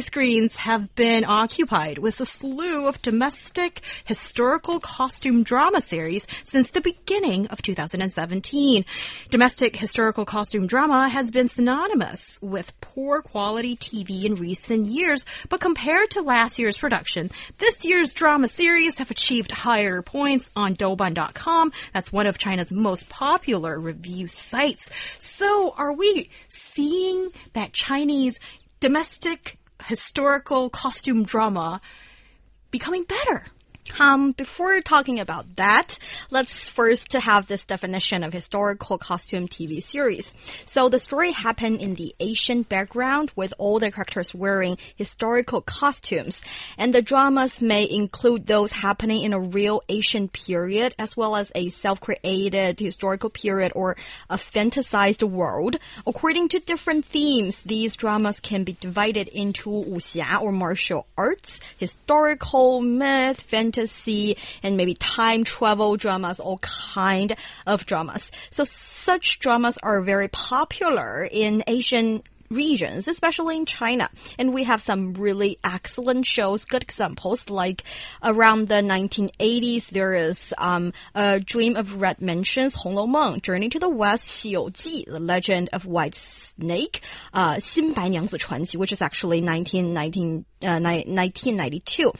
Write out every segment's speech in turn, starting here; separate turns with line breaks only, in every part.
Screens have been occupied with a slew of domestic historical costume drama series since the beginning of 2017. Domestic historical costume drama has been synonymous with poor quality TV in recent years, but compared to last year's production, this year's drama series have achieved higher points on Douban.com. That's one of China's most popular review sites. So are we seeing that Chinese domestic historical costume drama becoming better.
Um, before talking about that, let's first have this definition of historical costume TV series. So the story happened in the Asian background with all the characters wearing historical costumes. And the dramas may include those happening in a real Asian period as well as a self-created historical period or a fantasized world. According to different themes, these dramas can be divided into wuxia or martial arts, historical, myth, fantasy, fantasy and maybe time travel dramas, all kind of dramas. So such dramas are very popular in Asian regions, especially in China. And we have some really excellent shows, good examples, like around the 1980s, there is um, a Dream of Red Mansions, Hong Lou Meng, Journey to the West, 西游记, The Legend of White Snake, uh, 新白娘子传奇, which is actually 1919, uh, 1992.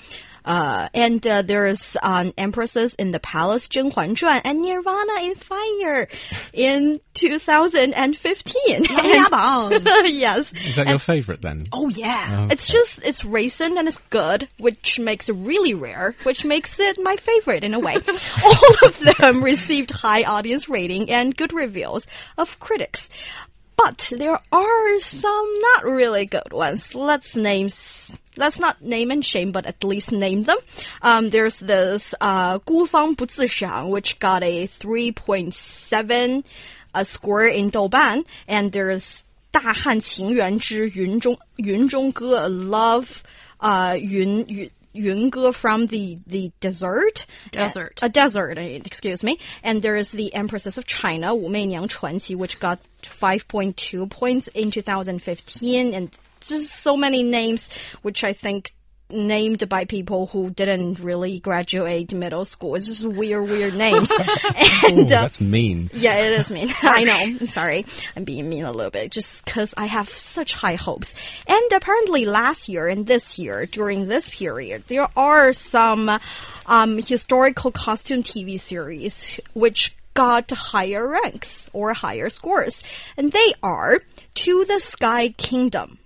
Uh, and uh, there's an um, Empresses in the Palace, Zhen Huan Zhuan, and Nirvana in Fire in 2015. and, yes.
Is that
and,
your favorite then?
Oh, yeah.
Oh, okay.
It's just, it's recent and it's good, which makes it really rare, which makes it my favorite in a way. All of them received high audience rating and good reviews of critics. But there are some not really good ones. Let's name, let's not name and shame, but at least name them. Um, there's this, uh, 孤芳不自赏, which got a 3.7 a score in Douban, and there's 大汉情缘之云中云中歌 Love, uh, 云云 Yunge from the, the desert.
Desert.
A, a desert, eh, excuse me. And there is the Empresses of China, Wu Meiniang Chuanqi, which got 5.2 points in 2015. And just so many names, which I think named by people who didn't really graduate middle school. It's just weird, weird names.
and Ooh, that's mean.
Yeah, it is mean. I know. I'm sorry. I'm being mean a little bit just because I have such high hopes. And apparently last year and this year, during this period, there are some um, historical costume TV series which got higher ranks or higher scores. And they are To the Sky Kingdom.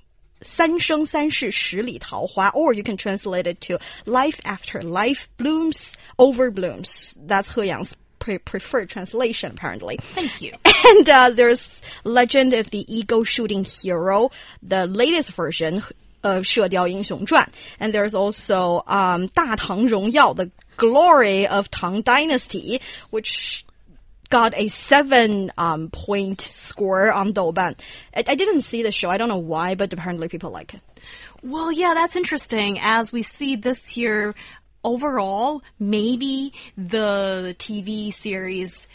三生三世十里桃花, or you can translate it to life after life blooms over blooms. That's He Yang's pre preferred translation, apparently.
Thank you.
And uh, there's Legend of the Ego Shooting Hero, the latest version of 射雕英雄传. And there's also um, 大唐荣耀, the glory of Tang Dynasty, which got a seven um, point score on Douban. I, I didn't see the show. I don't know why, but apparently people like it.
Well, yeah, that's interesting. As we see this year, overall, maybe the TV series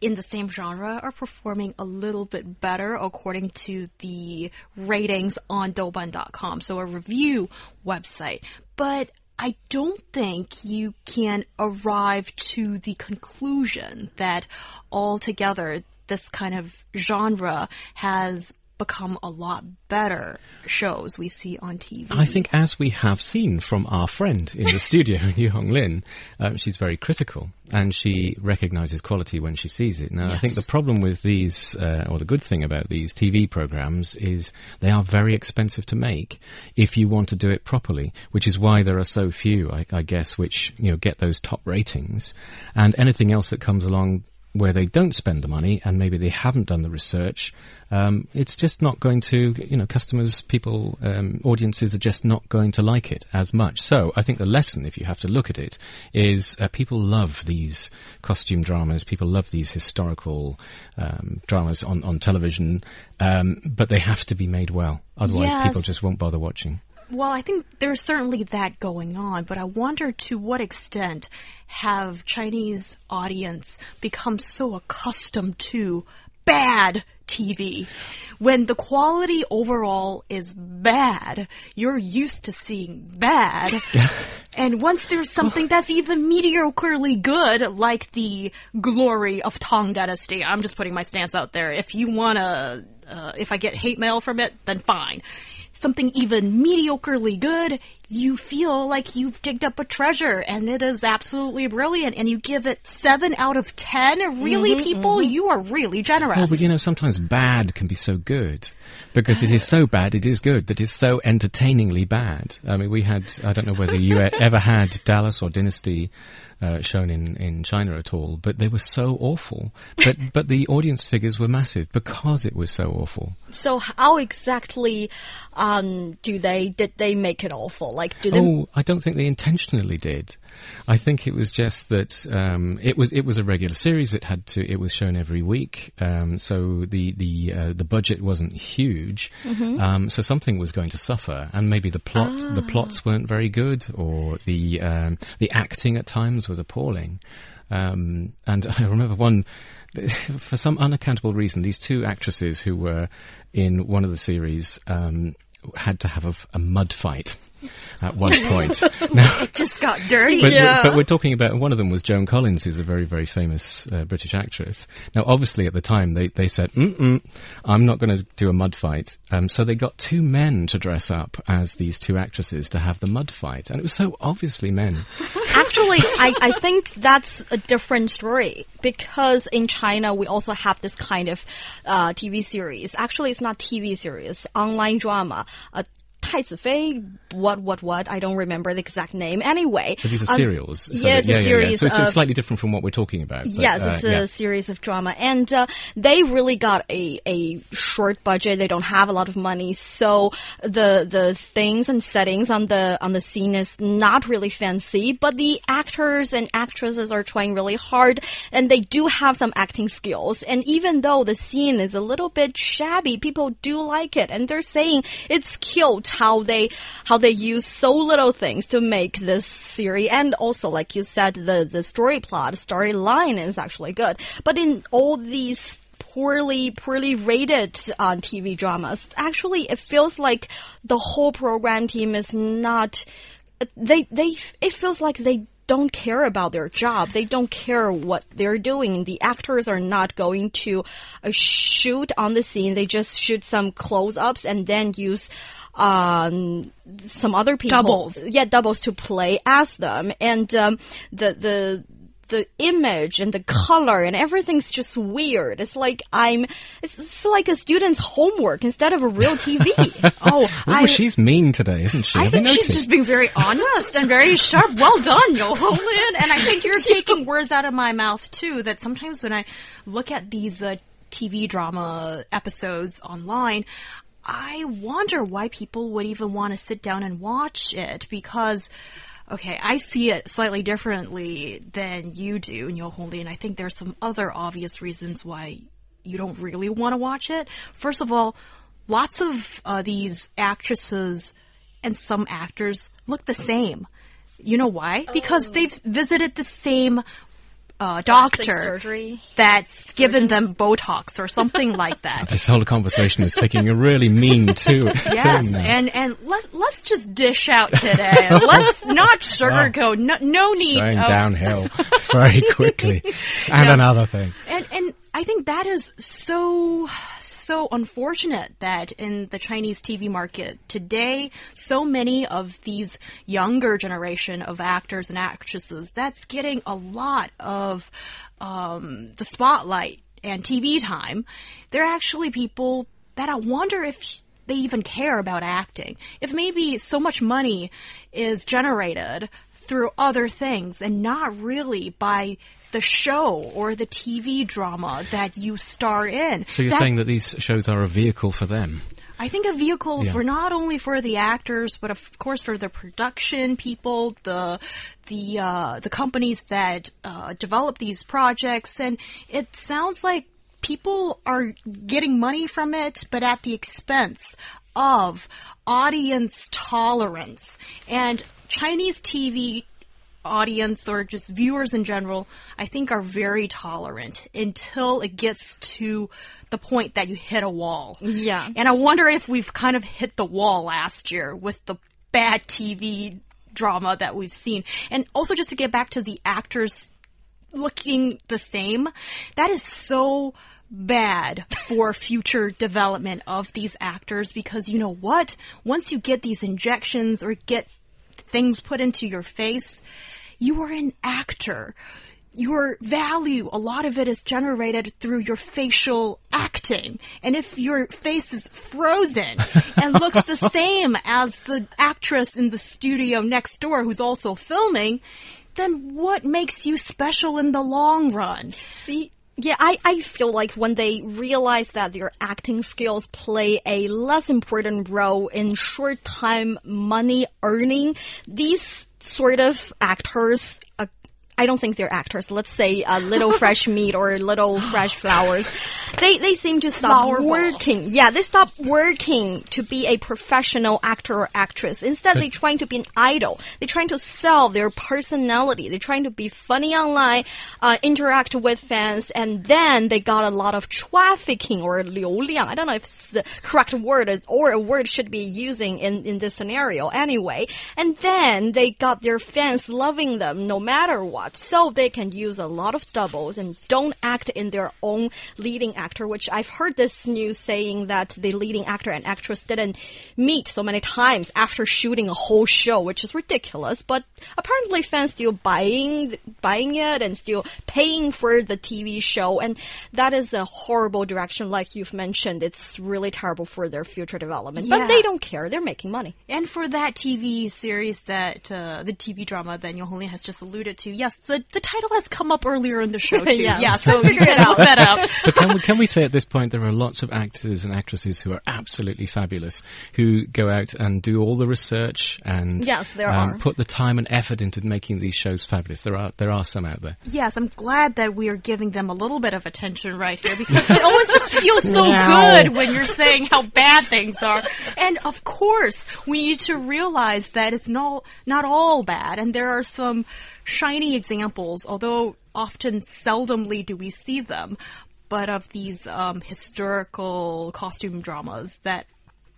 in the same genre are performing a little bit better according to the ratings on Douban.com, so a review website. But I don't think you can arrive to the conclusion that altogether this kind of genre has become a lot better shows we see on TV.
I think, as we have seen from our friend in the studio, Yu Hong Lin, um, she's very critical and she recognizes quality when she sees it. Now, yes. I think the problem with these, uh, or the good thing about these TV programs, is they are very expensive to make if you want to do it properly, which is why there are so few, I, I guess, which you know get those top ratings, and anything else that comes along where they don't spend the money and maybe they haven't done the research, um, it's just not going to, you know, customers, people, um, audiences are just not going to like it as much. So I think the lesson, if you have to look at it, is uh, people love these costume dramas, people love these historical um, dramas on, on television, um, but they have to be made well. Otherwise,
Yes.
people just won't bother watching.
Well, I think there's certainly that going on, but I wonder to what extent have Chinese audience become so accustomed to bad TV? When the quality overall is bad, you're used to seeing bad. and once there's something that's even mediocrely good, like the glory of Tang Dynasty, I'm just putting my stance out there. If you wanna, uh, if I get hate mail from it, then fine something even mediocrely good, you feel like you've digged up a treasure and it is absolutely brilliant and you give it 7 out of 10. Really, people, you are really generous.
Well, but you know, sometimes bad can be so good because it is so bad, it is good. that it's so entertainingly bad. I mean, we had, I don't know whether you ever had Dallas or Dynasty uh, shown in, in China at all, but they were so awful. But, but the audience figures were massive because it was so awful.
So how exactly um, do they did they make it awful? Like do they?
Oh, I don't think they intentionally did. I think it was just that um, it was it was a regular series. It had to it was shown every week, um, so the the uh, the budget wasn't huge. Um, so something was going to suffer, and maybe the plot the plots weren't very good, or the um, the acting at times was appalling. Um, and I remember one, for some unaccountable reason, these two actresses who were in one of the series um, had to have a, a mud fight at one point. now,
it just got dirty.
but, we're, but we're talking about one of them was Joan Collins, who's a very, very famous uh, British actress. Now, obviously, at the time, they, they said, Mm-mm, I'm not going to do a mud fight. Um, so they got two men to dress up as these two actresses to have the mud fight. And it was so obviously men.
Actually, I, I think that's a different story because in China we also have this kind of uh, TV series. Actually, it's not TV series, online drama. Uh, Tai what, what, what? I don't remember the exact name. Anyway,
but these are
um,
serials. So
yeah, it's
yeah,
a series. Yeah, yeah.
So it's,
of,
uh, slightly different from what we're talking about. But,
yes,
uh,
it's a series of drama, and uh, they really got a a short budget. They don't have a lot of money, so the the things and settings on the on the scene is not really fancy. But the actors and actresses are trying really hard, and they do have some acting skills. And even though the scene is a little bit shabby, people do like it, and they're saying it's cute how they how they use so little things to make this series. And also, like you said, the the story plot, storyline is actually good. But in all these poorly poorly rated on TV dramas, actually, it feels like the whole program team is not. They they it feels like they don't care about their job. They don't care what they're doing. The actors are not going to uh, shoot on the scene. They just shoot some close-ups and then use um, some other people.
Doubles.
Yeah, doubles to play as them. And um, the the the image and the color and everything's just weird. It's like I'm. It's, it's like a student's homework instead of a real TV.
oh,
Oh,
I,
she's mean today, isn't she?
I think she's just being very honest and very sharp. Well done, Yo Ho And I think you're taking words out of my mouth too. That sometimes when I look at these uh, TV drama episodes online, I wonder why people would even want to sit down and watch it because. Okay, I see it slightly differently than you do, Yo Ho Lin. I think there's some other obvious reasons why you don't really want to watch it. First of all, lots of uh, these actresses and some actors look the same. You know why? Because they've visited the same uh, doctor
surgery.
that's given them Botox or something like that.
This whole conversation is taking a really mean to-
Yes,
now.
and and let let's just dish out today. let's not sugarcoat. No, no need.
Going
of-
downhill very quickly. And
Yeah.
another thing.
And and I think that is so so unfortunate that in the Chinese TV market today, so many of these younger generation of actors and actresses that's getting a lot of um, the spotlight and TV time. They're actually people that I wonder if they even care about acting. If maybe so much money is generated through other things and not really by the show or the TV drama that you star in.
So you're
That-
saying that these shows are a vehicle for them?
I think a vehicle
Yeah.
for not only for the actors, but of course for the production people, the the uh, the companies that uh, develop these projects, and it sounds like people are getting money from it, but at the expense of audience tolerance and Chinese TV audience or just viewers in general, I think are very tolerant until it gets to the point that you hit a wall.
Yeah.
And I wonder if we've kind of hit the wall last year with the bad TV drama that we've seen. And also just to get back to the actors looking the same, that is so bad for future development of these actors because you know what? Once you get these injections or get things put into your face, you are an actor. Your value, a lot of it is generated through your facial acting. And if your face is frozen and looks the same as the actress in the studio next door who's also filming, then what makes you special in the long run?
See, yeah, I, I feel like when they realize that their acting skills play a less important role in short time money earning, these sort of actors, I don't think they're actors. Let's say uh, little fresh meat or little fresh flowers. They they seem to stop
Flower balls.
working. Yeah, they stop working to be a professional actor or actress. Instead, they're trying to be an idol. They're trying to sell their personality. They're trying to be funny online, uh, interact with fans, and then they got a lot of trafficking or 流量. I don't know if it's the correct word or a word should be using in, in this scenario anyway. And then they got their fans loving them no matter what. So they can use a lot of doubles and don't act in their own leading actor, which I've heard this news saying that the leading actor and actress didn't meet so many times after shooting a whole show, which is ridiculous. But apparently fans still buying, buying it and still paying for the TV show. And that is a horrible direction. Like you've mentioned, it's really terrible for their future development,
Yeah.
but they don't care. They're making money.
And for that TV series that uh, the TV drama that Yo has just alluded to, yes, the, the title has come up earlier in the show too.
Yeah.
so you can look that up.
But can we, can we say at this point there are lots of actors and actresses who are absolutely fabulous, who go out and do all the research and
Yes, there
um,
are.
put the time and effort into making these shows fabulous. There are there are some out there.
Yes, I'm glad that we are giving them a little bit of attention right here because it always just feels so
Wow.
good when you're saying how bad things are. And of course, we need to realize that it's not not all bad, and there are some shiny examples, although often seldomly do we see them, but of these um, historical costume dramas that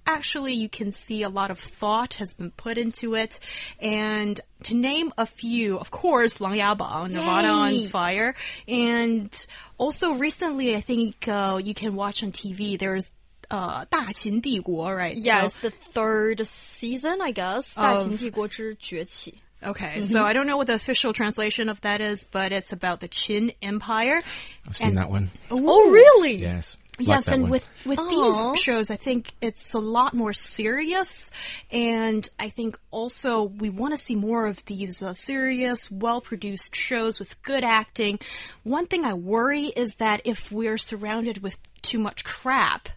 actually you can see a lot of thought has been put into it. And to name a few, of course, Lang Yabang, Nirvana on Fire, and also recently I think uh, you can watch on TV. There's uh, 大秦帝国, right?
Yeah,
so,
it's the third season, I guess. 大秦帝国之崛起.
Okay, so I don't know what the official translation of that is, but it's about the Qin Empire.
I've seen
And-
that one.
Oh, really?
Yes. Like
Yes, and
one.
with with
Aw.
these shows, I think it's a lot more serious, and I think also we want to see more of these uh, serious, well-produced shows with good acting. One thing I worry is that if we're surrounded with too much crap,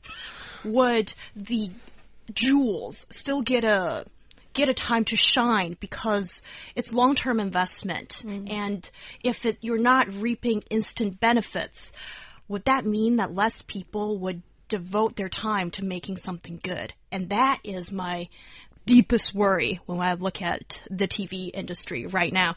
would the jewels still get a get a time to shine because it's long-term investment. Mm-hmm. And if it, you're not reaping instant benefits would that mean that less people would devote their time to making something good? And that is my deepest worry when i look at the tv industry right now